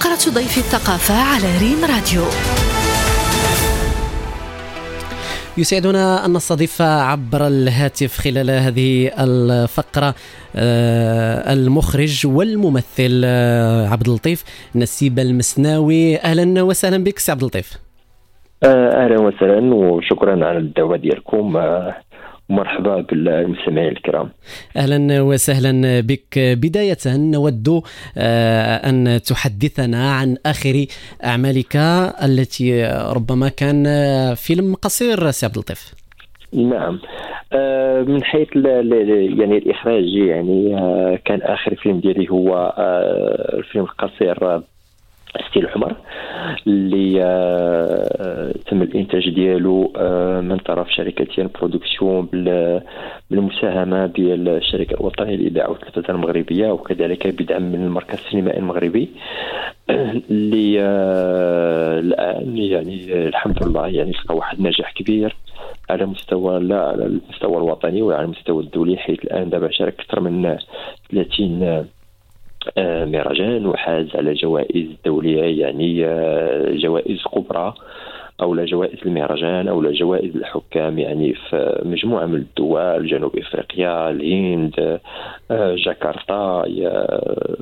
فقرة ضيف الثقافة على ريم راديو. يسعدنا أن نستضيف عبر الهاتف خلال هذه الفقرة آه، المخرج والممثل آه، عبد اللطيف نسيب المسناوي. أهلا وسهلا بك سي عبد اللطيف. آه، أهلا وسهلا وشكرا على الدعوة ديالكم ومرحبا بالمستمعين الكرام. أهلا وسهلا بك. بداية نود آه، أن تحدثنا عن آخر أعمالك التي ربما كان فيلم قصير سي عبد اللطيف. نعم. آه، من حيث يعني الإخراج يعني آه، كان آخر فيلم ديالي هو الفيلم القصير ستيل الحمر اللي آه، تم الإنتاج ديالو آه، من طرف شركة production بال- بالمساهمة ديال الشركة الوطنية للاذاعه والتلفزه المغربية وكذلك بدعم من المركز السينمائي المغربي اللي آه، الآن يعني الحمد لله يعني لقى واحد النجاح كبير على مستوى لا على المستوى الوطني وعلى المستوى الدولي حيث الآن دابا شارك أكثر من 30 آه، مهرجان وحاز على جوائز دولية يعني آه، جوائز كبرى. أو جوائز المهرجان أو جوائز الحكام يعني في مجموعة من الدول جنوب إفريقيا الهند آه، جاكرتا يا-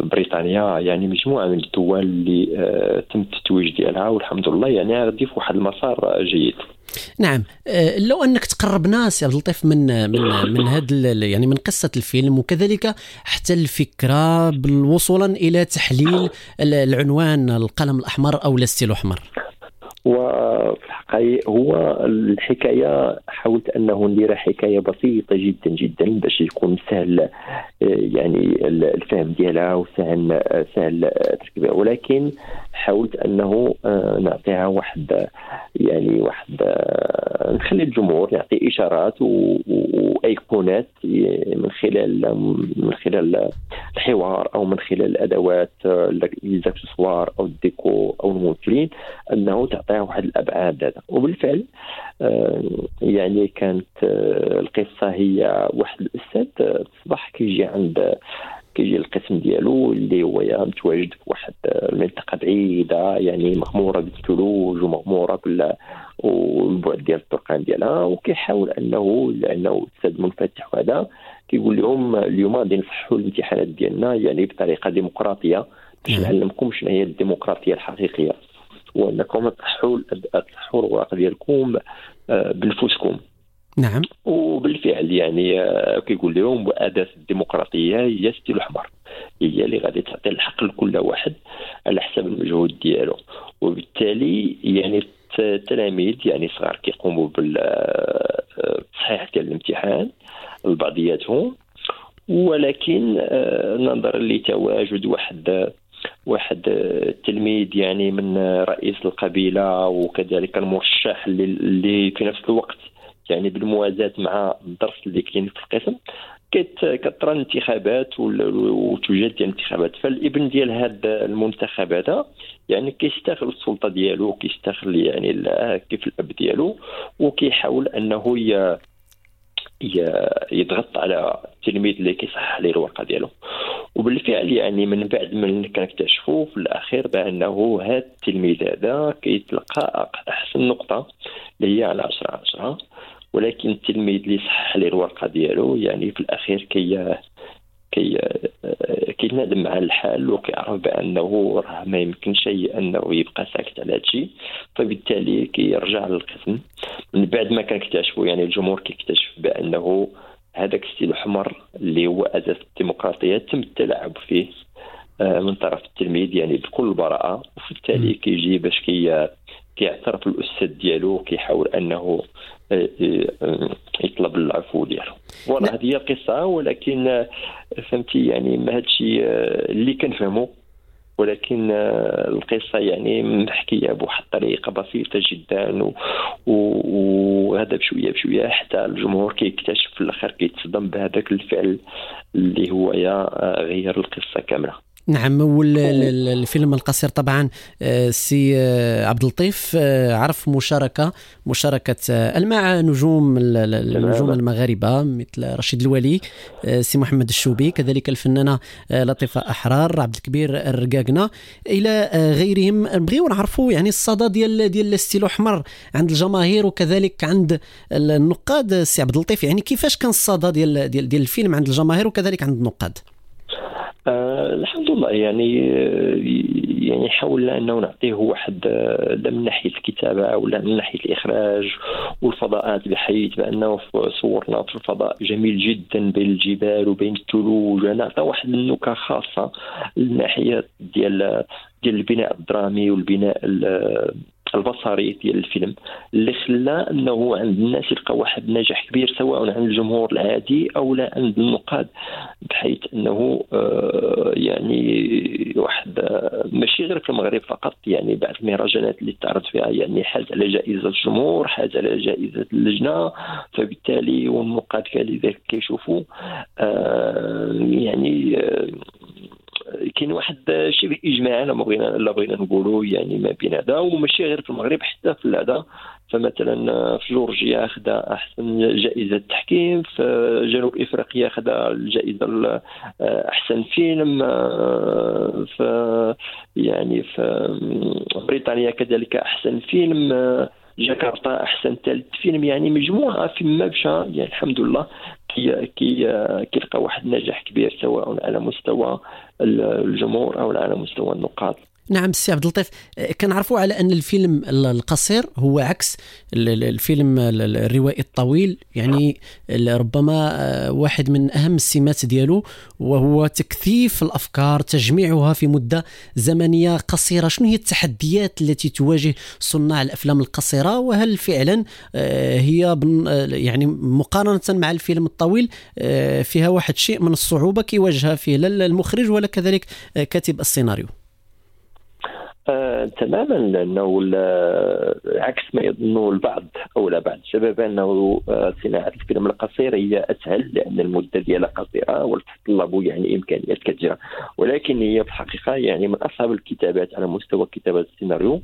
بريطانيا يعني مجموعة من الدول اللي آه، تم التتويج ديالها والحمد لله يعني غادي في واحد المسار جيد. نعم. آه، لو أنك تقربنا سي عبد اللطيف من من من هذا يعني من قصة الفيلم وكذلك حتى الفكرة وصولا إلى تحليل ال- العنوان القلم الأحمر أو الستيل الاحمر وفي الحقيقة هو الحكاية حاولت أنه ندير حكاية بسيطة جدا جدا باش يكون سهل آه، يعني الفهم ديالها وسهل آه، سهل آه، تركيبها. ولكن حاولت أنه نعطيها واحد يعني واحد نخلي الجمهور يعطي إشارات و- وأيقونات من خلال من خلال الحوار أو من خلال الأدوات آه، الإكسسوار أو الديكو أو الممثلين أنه تعطيها واحد الأبعاد هذا. وبالفعل آه، يعني كانت آه، القصة هي واحد الأستاذ آه، تصبح كيجي عند كيجي القسم ديالو اللي هو متواجد في واحد المنطقة بعيدة يعني مغمورة بالثلوج ومغمورة بال والبعد ديال الطرقان ديالها وكيحاول انه لأنه أستاذ منفتح وهذا كيقول لهم اليوم غادي نصحوا الامتحانات ديالنا يعني بطريقة ديمقراطية باش. نعلمكم شنو هي الديمقراطية الحقيقية وأنكم تصحوا تصحوا الوراق ديالكم آه، بنفوسكم نعم. وبالفعل يعني آه، كيقول لهم وأداة الديمقراطية هي ستيل الأحمر. هي اللي غادي تعطي الحق لكل واحد على حسب المجهود ديالو. وبالتالي يعني الت- التلاميذ يعني صغار كيقوموا بالتصحيح ديال الامتحان لبعضياتهم. ولكن آه، نظرا لتواجد واحد واحد التلميذ يعني من رئيس القبيلة وكذلك المرشح اللي في نفس الوقت يعني بالموازاة مع الدرس اللي كاين في القسم كت- كترى الانتخابات وتوجد الانتخابات فالابن ديال هذا المنتخب هذا يعني كيستغل السلطة ديالو وكيستغل يعني كيف الأب ديالو وكيحاول أنه يضغط على التلميذ اللي كيصحح عليه الورقة ديالو. وبالفعل يعني من بعد من كنكتشفوا في الأخير بأنه هذا التلميذ هذا كيتلقى أحسن نقطة اللي هي على 10 10 ولكن التلميذ اللي صحح عليه الورقة ديالو يعني في الأخير كي كي كيتنادم على الحال وكيعرف بأنه راه ما يمكنش أنه يبقى ساكت على هادشي. فبالتالي كيرجع للقسم. من بعد ما كنكتشفوا يعني الجمهور كيكتشف بأنه هذاك الستيل الاحمر اللي هو أساس الديمقراطية تم التلاعب فيه آه، من طرف التلميذ يعني بكل براءة. وبالتالي كيجي باش كي كيعترف الأستاذ ديالو وكيحاول أنه يطلب العفو ديالو. voilà هذه هي القصة ولكن آه، فهمتي يعني ما هادشي آه، اللي كنفهمو ولكن آه، القصة يعني محكية بواحد الطريقة بسيطة جدا وهذا بشوية بشوية حتى الجمهور كيكتشف في الآخر كيتصدم بهذاك الفعل اللي هو يا آه، غير القصة كاملة. نعم والفيلم القصير طبعا آه، سي آه، عبد اللطيف. آه، عرف مشاركة مشاركة مع نجوم النجوم المغاربة مثل رشيد الولي سي محمد الشوبي كذلك الفنانة لطيفة أحرار عبد الكبير الركاكنة إلى غيرهم. نبغيو نعرفوا يعني الصدى ديال ديال ستيلو أحمر عند الجماهير وكذلك عند النقاد. سي عبد اللطيف يعني كيفاش كان الصدى ديال ديال ديال الفيلم عند الجماهير وكذلك عند النقاد؟ آه الحمد لله. يعني آه، يعني حاولنا أنه نعطيه واحد آه، لا من ناحية الكتابة ولا من ناحية الإخراج والفضاءات بحيث بأنه صورنا في الفضاء جميل جدا بين الجبال وبين الثلوج. نعطى واحد النكهه خاصة الناحيه ديال ديال البناء الدرامي والبناء البصري ديال الفيلم اللي خلى أنه عند الناس يلقى واحد النجاح كبير سواء عند الجمهور العادي أو لا عند النقاد بحيث أنه آه، يعني واحد آه، ماشي غير في المغرب فقط يعني بعض المهرجانات اللي تعرض فيها يعني حاز على جائزة الجمهور حاز على جائزة اللجنة فبالتالي والنقاد كذلك كيشوفوا آه، يعني كاين واحد شبه إجماع لما بغينا لا بغينا نقولوا يعني ما بين هذا وماشي غير في المغرب حتى في هذا فمثلا في جورجيا خدا أحسن جائزة تحكيم في جنوب إفريقيا خدا الجائزة أحسن فيلم في يعني في بريطانيا كذلك أحسن فيلم جاكرتا أحسن ثالث فيلم يعني مجموعة فيما مشى يعني الحمد لله. كي كي كيلقى واحد النجاح كبير سواء على مستوى الجمهور أو على مستوى النقاد نعم سي عبد اللطيف. كنعرفوا على أن الفيلم القصير هو عكس الفيلم الروائي الطويل. يعني ربما آه، واحد من أهم السمات ديالو وهو تكثيف الأفكار تجميعها في مدة زمنية قصيرة. شنو هي التحديات التي تواجه صناع الأفلام القصيرة؟ وهل فعلا آه، هي آه، يعني مقارنة مع الفيلم الطويل فيها واحد شيء من الصعوبة كيواجهها فيه. لا المخرج ولا كذلك كاتب السيناريو. آه، تماما لأنه عكس ما يظنه البعض أو لا بعض الشباب أنه آه، صناعه الفيلم القصير هي أسهل لأن المدة ديالها قصيرة وتتطلب يعني إمكانيات كثيره ولكن هي في الحقيقة يعني من أصعب الكتابات على مستوى كتابة السيناريو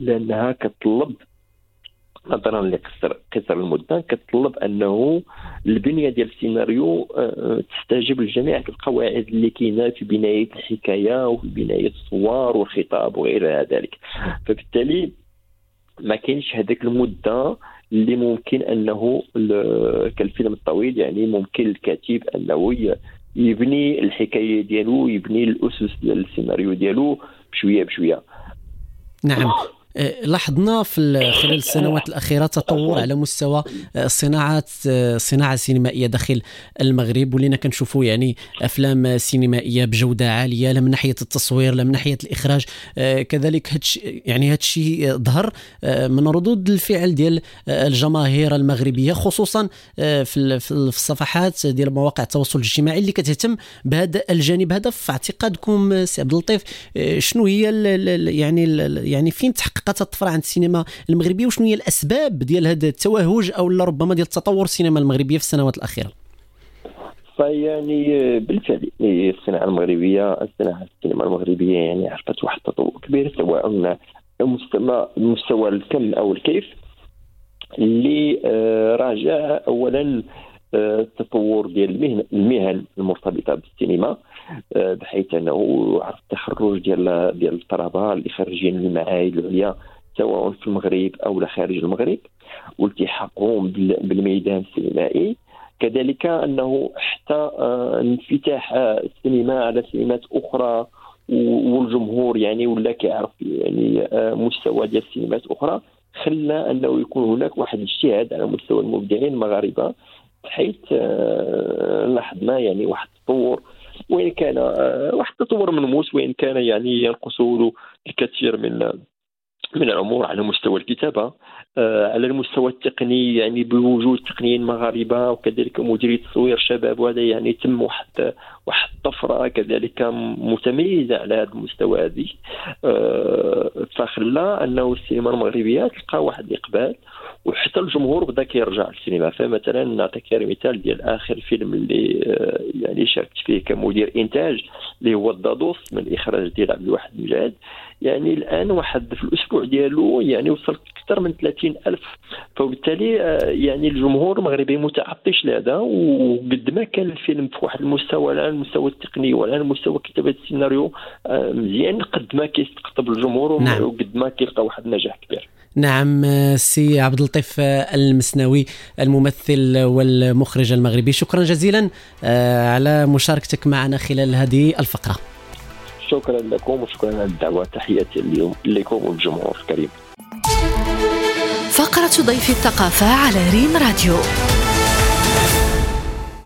لأنها كتطلب نظرا لقصر قصر المدة كتطلب أنه البنية ديال السيناريو آه، تستجيب لجميع القواعد اللي كاينة في بناية الحكاية وفي بناية الصور والخطاب وغير ذلك. فبالتالي ما كاينش هذاك المدة اللي ممكن أنه كالفيلم الطويل يعني ممكن الكاتب أنه يبني الحكاية ديالو يبني الأسس ديال السيناريو ديالو بشوية بشوية. نعم. آه، لاحظنا في خلال السنوات الأخيرة تطور على مستوى آه، صناعات الصناعه آه، السينمائيه داخل المغرب. ولينا كنشوفوا يعني أفلام سينمائية بجودة عالية لا من ناحية التصوير لا من ناحية الإخراج. كذلك هادش يعني هذا الشيء ظهر من ردود الفعل ديال الجماهير المغربية خصوصا في الصفحات ديال مواقع التواصل الاجتماعي اللي كتهتم بهذا الجانب. هذا في اعتقادكم سي عبد اللطيف شنو هي يعني يعني فين تحقق حققتها الطفره عند السينما المغربية. وشنو هي الأسباب ديال هذا التوهج أو ربما ديال تطور السينما المغربية في السنوات الأخيرة؟ فيعني بالفعل الصناعة المغربية الصناعة السينما المغربية يعني عرفت واحد التطور كبير سواء مستوى الكم أو الكيف اللي آه، راجع اولا آه، التطور ديال المهن المهن المرتبطة بالسينما. بحيث أنه التخرج ديال ديال الطلبة اللي خارجين من المعاهد العليا سواء في المغرب أو خارج المغرب والتحاقهم بالميدان السينمائي. كذلك أنه حتى آه، انفتاح السينما على سينمات أخرى والجمهور يعني ولا كيعرف يعني مستوى ديال السينمات أخرى خلى أنه يكون هناك واحد الاجتهاد على مستوى المبدعين المغاربة بحيث آه، لاحظنا يعني واحد التطور وإن كان آه، واحد التطور ملموس وإن كان يعني ينقص الكثير من من الأمور على مستوى الكتابة آه، على المستوى التقني يعني بوجود تقنيين مغاربة وكذلك مديري تصوير شباب وهذا يعني تم واحد واحد الطفره كذلك متميزة على هذا المستوى هذه. آه، فخلى أنه السينما المغربية تلقى واحد الاقبال وحتى الجمهور بدأ كيرجع للسينما. فمثلا نعطيك مثال ديال آخر فيلم اللي آه، يعني شاركت فيه كمدير إنتاج اللي هو الدادوس من الاخراج ديال عبد الواحد مجاهد. يعني الآن واحد في الأسبوع ديالو يعني وصل أكثر من 30 ألف. فبالتالي آه، يعني الجمهور المغربي متعطش لهذا وقد ما كان الفيلم في واحد المستوى لا المستوى التقني ولا المستوى كتابة السيناريو آه، مزيان قد ما كيستقطب الجمهور نعم. وقد ما كيلقى واحد النجاح كبير. نعم سي عبد اللطيف المسناوي الممثل والمخرج المغربي. شكرا جزيلا آه، على مشاركتك معنا خلال هذه الفقرة. شكرا لكم وشكرا على الدعوة. تحياتي اليوم لكم والجمهور الكريم. فقرة ضيف الثقافة على ريم راديو.